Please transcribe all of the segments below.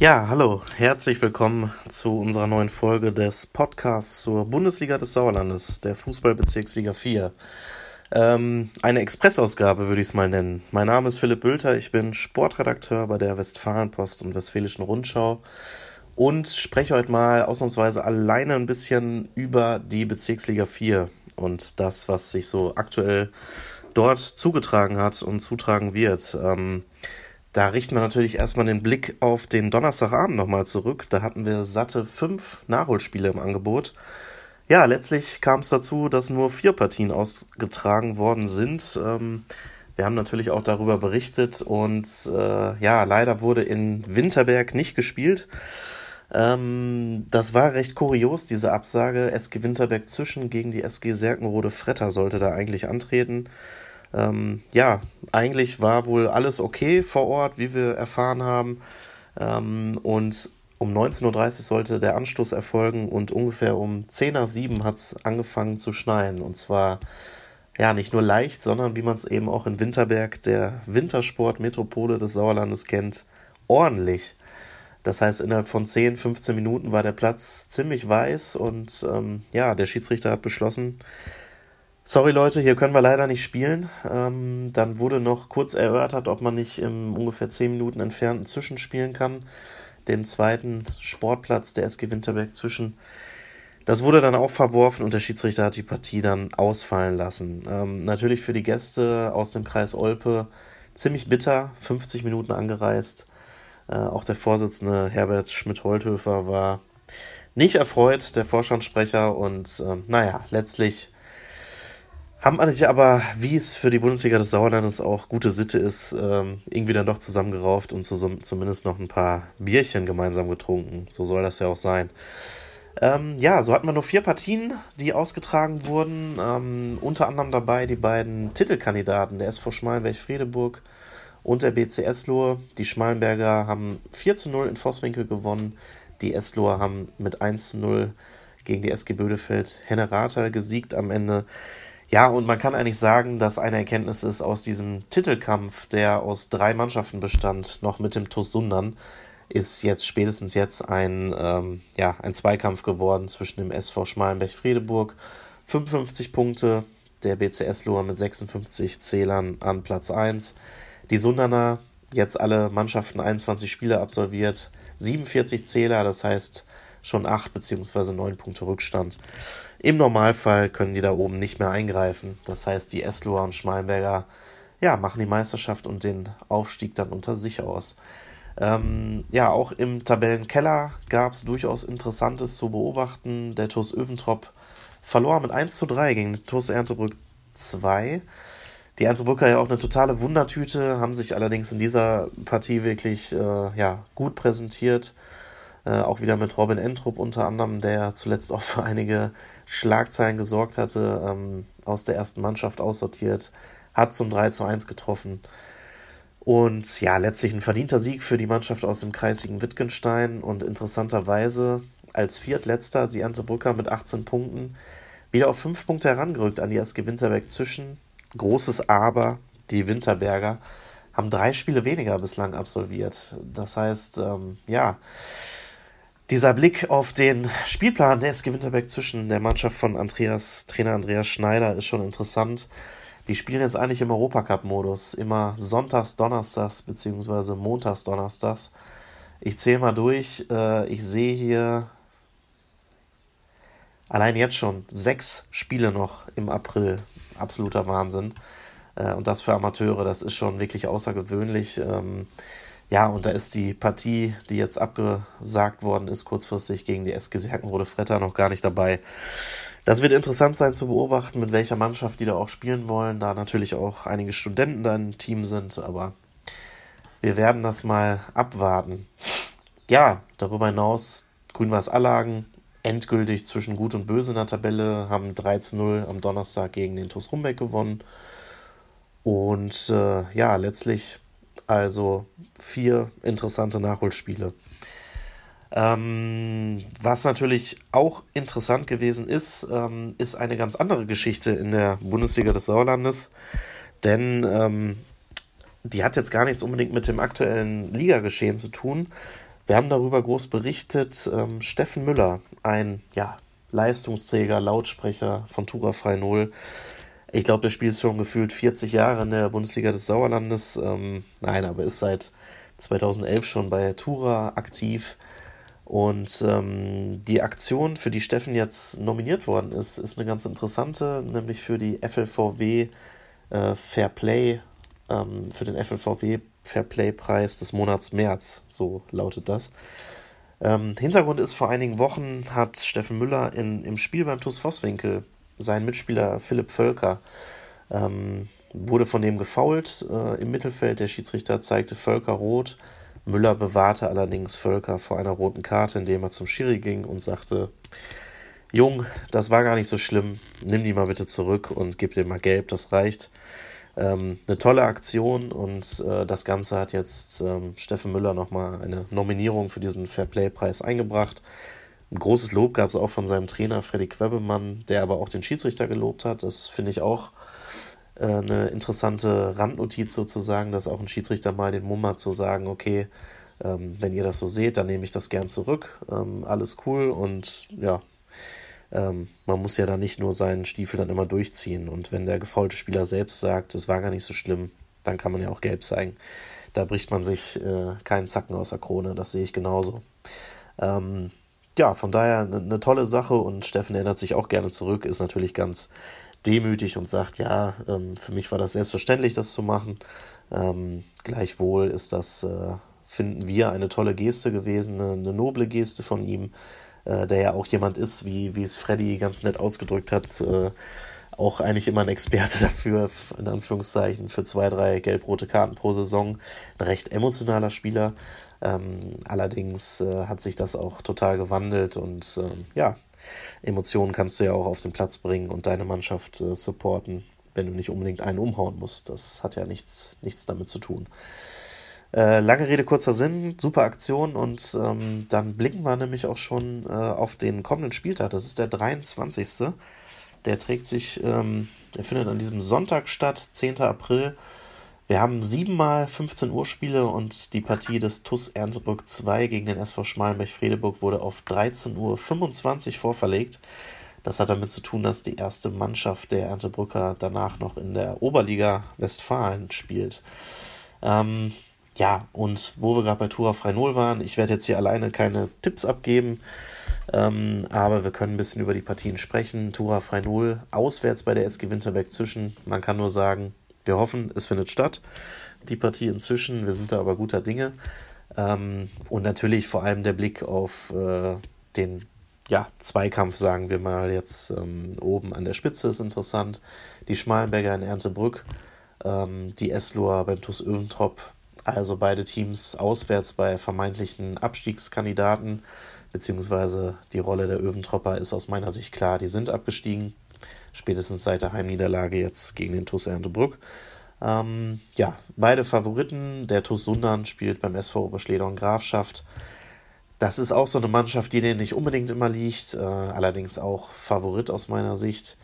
Ja, hallo, herzlich willkommen zu unserer neuen Folge des Podcasts zur Bundesliga des Sauerlandes, der Fußballbezirksliga 4. Ähm, eine Expressausgabe würde ich es mal nennen. Mein Name ist Philipp Bülter, ich bin Sportredakteur bei der Westfalenpost und Westfälischen Rundschau und spreche heute mal ausnahmsweise alleine ein bisschen über die Bezirksliga 4 und das, was sich so aktuell dort zugetragen hat und zutragen wird. Ähm, da richten wir natürlich erstmal den Blick auf den Donnerstagabend nochmal zurück. Da hatten wir satte fünf Nachholspiele im Angebot. Ja, letztlich kam es dazu, dass nur vier Partien ausgetragen worden sind. Ähm, wir haben natürlich auch darüber berichtet und äh, ja, leider wurde in Winterberg nicht gespielt. Ähm, das war recht kurios, diese Absage. SG Winterberg zwischen gegen die SG Serkenrode Fretter sollte da eigentlich antreten. Ähm, ja, eigentlich war wohl alles okay vor Ort, wie wir erfahren haben. Ähm, und um 19.30 Uhr sollte der Anstoß erfolgen und ungefähr um 10 nach 7 hat es angefangen zu schneien. Und zwar ja nicht nur leicht, sondern wie man es eben auch in Winterberg, der Wintersportmetropole des Sauerlandes kennt, ordentlich. Das heißt, innerhalb von 10, 15 Minuten war der Platz ziemlich weiß und ähm, ja, der Schiedsrichter hat beschlossen, Sorry Leute, hier können wir leider nicht spielen. Ähm, dann wurde noch kurz erörtert, ob man nicht im ungefähr 10 Minuten entfernten Zwischen spielen kann. Den zweiten Sportplatz der SG Winterberg Zwischen. Das wurde dann auch verworfen und der Schiedsrichter hat die Partie dann ausfallen lassen. Ähm, natürlich für die Gäste aus dem Kreis Olpe ziemlich bitter, 50 Minuten angereist. Äh, auch der Vorsitzende Herbert Schmidt-Holthöfer war nicht erfreut, der Vorstandssprecher. Und äh, naja, letztlich haben sich aber, wie es für die Bundesliga des Sauerlandes auch gute Sitte ist, ähm, irgendwie dann doch zusammengerauft und zumindest noch ein paar Bierchen gemeinsam getrunken. So soll das ja auch sein. Ähm, ja, so hatten wir nur vier Partien, die ausgetragen wurden. Ähm, unter anderem dabei die beiden Titelkandidaten, der SV Schmalenberg-Friedeburg und der BC Eslohe. Die Schmalenberger haben 4 zu 0 in Vosswinkel gewonnen. Die Esloher haben mit 1 zu 0 gegen die SG Bödefeld Henne gesiegt am Ende. Ja, und man kann eigentlich sagen, dass eine Erkenntnis ist aus diesem Titelkampf, der aus drei Mannschaften bestand, noch mit dem TuS Sundern, ist jetzt spätestens jetzt ein, ähm, ja, ein Zweikampf geworden zwischen dem SV Schmalenberg-Friedeburg, 55 Punkte, der BCS Lohr mit 56 Zählern an Platz 1. Die Sundaner, jetzt alle Mannschaften 21 Spiele absolviert, 47 Zähler, das heißt schon 8 bzw. 9 Punkte Rückstand. Im Normalfall können die da oben nicht mehr eingreifen. Das heißt, die Esloer und Schmalenberger ja, machen die Meisterschaft und den Aufstieg dann unter sich aus. Ähm, ja, auch im Tabellenkeller gab es durchaus Interessantes zu beobachten. Der TuS Öventrop verlor mit 1 zu 3 gegen den TuS Erntebrück 2. Die Erntebrücker ja auch eine totale Wundertüte, haben sich allerdings in dieser Partie wirklich äh, ja, gut präsentiert. Äh, auch wieder mit Robin Entrup unter anderem, der zuletzt auch für einige Schlagzeilen gesorgt hatte, ähm, aus der ersten Mannschaft aussortiert, hat zum 3 zu 1 getroffen. Und ja, letztlich ein verdienter Sieg für die Mannschaft aus dem kreisigen Wittgenstein und interessanterweise als Viertletzter die Brücker mit 18 Punkten wieder auf 5 Punkte herangerückt an die SG Winterberg zwischen. Großes Aber, die Winterberger haben drei Spiele weniger bislang absolviert. Das heißt, ähm, ja, dieser Blick auf den Spielplan der SG Winterberg zwischen der Mannschaft von Andreas, Trainer Andreas Schneider ist schon interessant. Die spielen jetzt eigentlich im Europacup-Modus, immer sonntags, donnerstags beziehungsweise montags, donnerstags. Ich zähle mal durch. Äh, ich sehe hier allein jetzt schon sechs Spiele noch im April. Absoluter Wahnsinn. Äh, und das für Amateure, das ist schon wirklich außergewöhnlich. Ja, und da ist die Partie, die jetzt abgesagt worden ist, kurzfristig gegen die SG Serkenrode Fretter noch gar nicht dabei. Das wird interessant sein zu beobachten, mit welcher Mannschaft die da auch spielen wollen, da natürlich auch einige Studenten da im Team sind, aber wir werden das mal abwarten. Ja, darüber hinaus, Grün-Weiß Allagen endgültig zwischen Gut und Böse in der Tabelle, haben 3 zu 0 am Donnerstag gegen den TuS Rumbeck gewonnen. Und äh, ja, letztlich also vier interessante Nachholspiele. Ähm, was natürlich auch interessant gewesen ist, ähm, ist eine ganz andere Geschichte in der Bundesliga des Sauerlandes. Denn ähm, die hat jetzt gar nichts unbedingt mit dem aktuellen Ligageschehen zu tun. Wir haben darüber groß berichtet. Ähm, Steffen Müller, ein ja, Leistungsträger, Lautsprecher von Tura Frei Null. Ich glaube, der spielt schon gefühlt 40 Jahre in der Bundesliga des Sauerlandes. Ähm, nein, aber ist seit 2011 schon bei Tura aktiv. Und ähm, die Aktion, für die Steffen jetzt nominiert worden ist, ist eine ganz interessante, nämlich für die FLVW äh, Fair Play, ähm, für den FLVW Fair Play Preis des Monats März, so lautet das. Ähm, Hintergrund ist, vor einigen Wochen hat Steffen Müller in, im Spiel beim TuS Vosswinkel seinen Mitspieler Philipp Völker ähm, wurde von dem gefault äh, im Mittelfeld. Der Schiedsrichter zeigte Völker rot. Müller bewahrte allerdings Völker vor einer roten Karte, indem er zum Schiri ging und sagte, Jung, das war gar nicht so schlimm, nimm die mal bitte zurück und gib dir mal gelb, das reicht. Ähm, eine tolle Aktion und äh, das Ganze hat jetzt ähm, Steffen Müller nochmal eine Nominierung für diesen Fairplay-Preis eingebracht. Ein großes Lob gab es auch von seinem Trainer Freddy Quebemann, der aber auch den Schiedsrichter gelobt hat. Das finde ich auch äh, eine interessante Randnotiz sozusagen, dass auch ein Schiedsrichter mal den Mumm hat zu sagen, okay, ähm, wenn ihr das so seht, dann nehme ich das gern zurück. Ähm, alles cool und ja, ähm, man muss ja da nicht nur seinen Stiefel dann immer durchziehen. Und wenn der gefaulte Spieler selbst sagt, es war gar nicht so schlimm, dann kann man ja auch gelb zeigen. Da bricht man sich äh, keinen Zacken aus der Krone, das sehe ich genauso. Ähm, ja, von daher eine, eine tolle Sache und Steffen erinnert sich auch gerne zurück, ist natürlich ganz demütig und sagt, ja, ähm, für mich war das selbstverständlich, das zu machen. Ähm, gleichwohl ist das, äh, finden wir, eine tolle Geste gewesen, eine, eine noble Geste von ihm, äh, der ja auch jemand ist, wie, wie es Freddy ganz nett ausgedrückt hat, äh, auch eigentlich immer ein Experte dafür, in Anführungszeichen, für zwei, drei gelb-rote Karten pro Saison. Ein recht emotionaler Spieler. Ähm, allerdings äh, hat sich das auch total gewandelt und ähm, ja, Emotionen kannst du ja auch auf den Platz bringen und deine Mannschaft äh, supporten, wenn du nicht unbedingt einen umhauen musst. Das hat ja nichts, nichts damit zu tun. Äh, lange Rede, kurzer Sinn, super Aktion und ähm, dann blicken wir nämlich auch schon äh, auf den kommenden Spieltag. Das ist der 23. Der trägt sich, ähm, der findet an diesem Sonntag statt, 10. April. Wir haben siebenmal 15 Uhr Spiele und die Partie des TUS Erntebrück 2 gegen den SV Schmalenberg-Fredeburg wurde auf 13.25 Uhr vorverlegt. Das hat damit zu tun, dass die erste Mannschaft der Erntebrücker danach noch in der Oberliga Westfalen spielt. Ähm, ja, und wo wir gerade bei Tura Frei Null waren, ich werde jetzt hier alleine keine Tipps abgeben, ähm, aber wir können ein bisschen über die Partien sprechen. Tura Frei Null, auswärts bei der SG Winterberg zwischen. Man kann nur sagen, wir hoffen, es findet statt, die Partie inzwischen. Wir sind da aber guter Dinge. Ähm, und natürlich vor allem der Blick auf äh, den ja, Zweikampf, sagen wir mal, jetzt ähm, oben an der Spitze ist interessant. Die Schmalenberger in Erntebrück, ähm, die Esloer beim TuS Öventrop. Also beide Teams auswärts bei vermeintlichen Abstiegskandidaten, beziehungsweise die Rolle der Öventropper ist aus meiner Sicht klar, die sind abgestiegen spätestens seit der Heimniederlage jetzt gegen den TuS Erntebrück. Ähm, ja, beide Favoriten. Der TuS Sundern spielt beim SV Oberschledorn Grafschaft. Das ist auch so eine Mannschaft, die denen nicht unbedingt immer liegt, äh, allerdings auch Favorit aus meiner Sicht.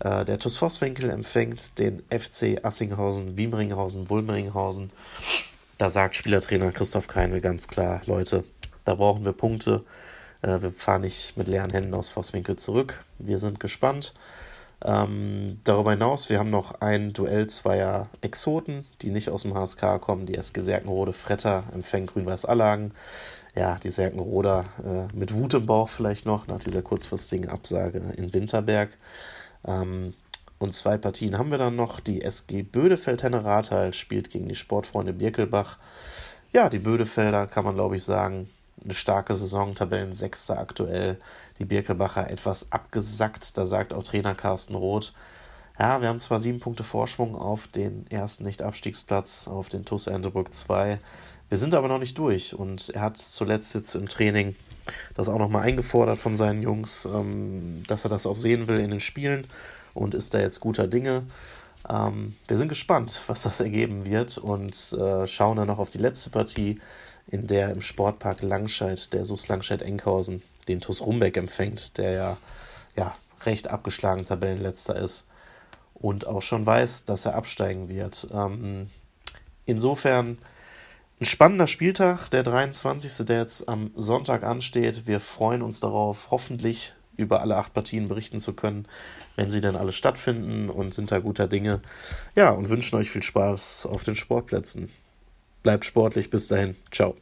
Äh, der TuS Vosswinkel empfängt den FC Assinghausen, Wiemringhausen, Wulmeringhausen. Da sagt Spielertrainer Christoph Keinl ganz klar, Leute, da brauchen wir Punkte. Äh, wir fahren nicht mit leeren Händen aus Vosswinkel zurück. Wir sind gespannt. Ähm, darüber hinaus, wir haben noch ein Duell zweier Exoten, die nicht aus dem HSK kommen. Die SG Serkenrode Fretter empfängt Grün-Weiß Allagen. Ja, die Serkenroder äh, mit Wut im Bauch vielleicht noch nach dieser kurzfristigen Absage in Winterberg. Ähm, und zwei Partien haben wir dann noch. Die SG Bödefeld-Henne-Rathal spielt gegen die Sportfreunde Birkelbach. Ja, die Bödefelder kann man glaube ich sagen, eine starke Saison, Tabellensechster aktuell. Die Birkelbacher etwas abgesackt, da sagt auch Trainer Carsten Roth, ja, wir haben zwar sieben Punkte Vorsprung auf den ersten Nicht-Abstiegsplatz, auf den TuS Endebrück 2. Wir sind aber noch nicht durch und er hat zuletzt jetzt im Training das auch nochmal eingefordert von seinen Jungs, ähm, dass er das auch sehen will in den Spielen und ist da jetzt guter Dinge. Ähm, wir sind gespannt, was das ergeben wird und äh, schauen dann noch auf die letzte Partie in der im Sportpark Langscheid der SUS Langscheid-Enkhausen den TuS Rumbeck empfängt, der ja, ja recht abgeschlagen Tabellenletzter ist und auch schon weiß, dass er absteigen wird. Ähm, insofern ein spannender Spieltag, der 23., der jetzt am Sonntag ansteht. Wir freuen uns darauf, hoffentlich über alle acht Partien berichten zu können, wenn sie dann alle stattfinden und sind da guter Dinge. Ja, und wünschen euch viel Spaß auf den Sportplätzen. Bleibt sportlich, bis dahin. Ciao.